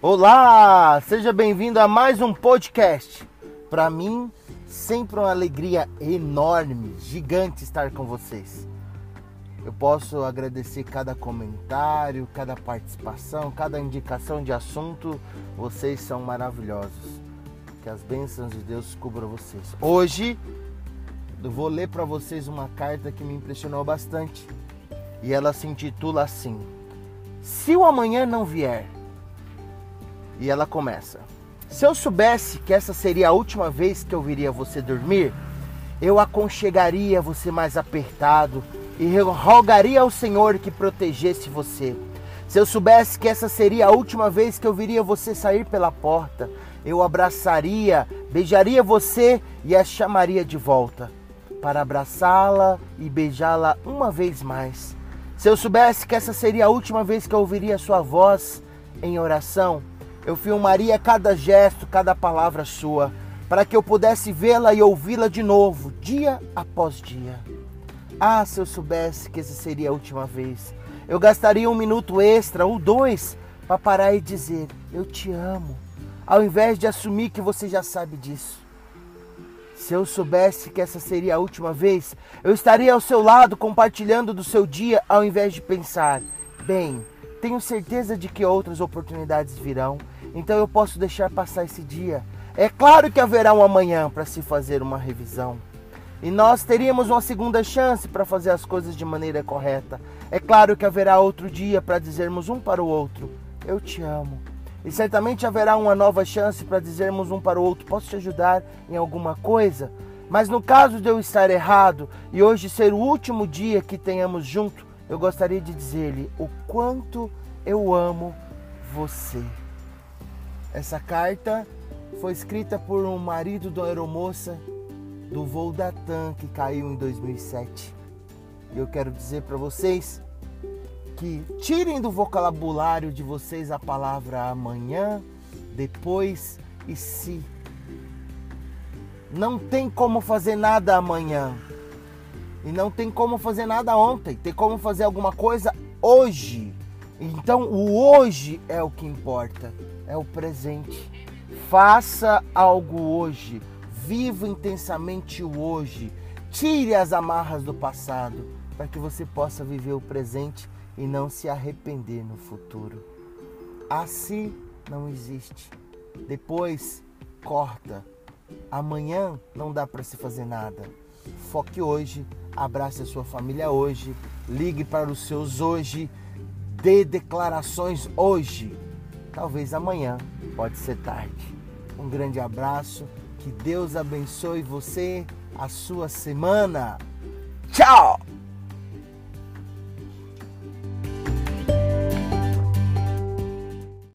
Olá, seja bem-vindo a mais um podcast. Para mim, sempre uma alegria enorme, gigante estar com vocês. Eu posso agradecer cada comentário, cada participação, cada indicação de assunto. Vocês são maravilhosos. Que as bênçãos de Deus cubram vocês. Hoje eu vou ler para vocês uma carta que me impressionou bastante. E ela se intitula assim: Se o amanhã não vier, e ela começa: Se eu soubesse que essa seria a última vez que eu viria você dormir, eu aconchegaria você mais apertado e rogaria ao Senhor que protegesse você. Se eu soubesse que essa seria a última vez que eu viria você sair pela porta, eu abraçaria, beijaria você e a chamaria de volta para abraçá-la e beijá-la uma vez mais. Se eu soubesse que essa seria a última vez que eu ouviria sua voz em oração, eu filmaria cada gesto, cada palavra sua, para que eu pudesse vê-la e ouvi-la de novo, dia após dia. Ah, se eu soubesse que essa seria a última vez, eu gastaria um minuto extra ou dois para parar e dizer: Eu te amo, ao invés de assumir que você já sabe disso. Se eu soubesse que essa seria a última vez, eu estaria ao seu lado compartilhando do seu dia, ao invés de pensar: Bem, tenho certeza de que outras oportunidades virão então eu posso deixar passar esse dia. É claro que haverá um amanhã para se fazer uma revisão. E nós teríamos uma segunda chance para fazer as coisas de maneira correta. É claro que haverá outro dia para dizermos um para o outro: Eu te amo. E certamente haverá uma nova chance para dizermos um para o outro: Posso te ajudar em alguma coisa? Mas no caso de eu estar errado e hoje ser o último dia que tenhamos junto, eu gostaria de dizer-lhe o quanto eu amo você. Essa carta foi escrita por um marido da aeromoça do voo da TAM que caiu em 2007. E eu quero dizer para vocês que tirem do vocabulário de vocês a palavra amanhã, depois e se. Não tem como fazer nada amanhã. E não tem como fazer nada ontem. Tem como fazer alguma coisa hoje. Então o hoje é o que importa é o presente. Faça algo hoje. Viva intensamente o hoje. Tire as amarras do passado para que você possa viver o presente e não se arrepender no futuro. Assim não existe. Depois corta. Amanhã não dá para se fazer nada. Foque hoje, abrace a sua família hoje, ligue para os seus hoje, dê declarações hoje talvez amanhã, pode ser tarde. Um grande abraço, que Deus abençoe você, a sua semana. Tchau!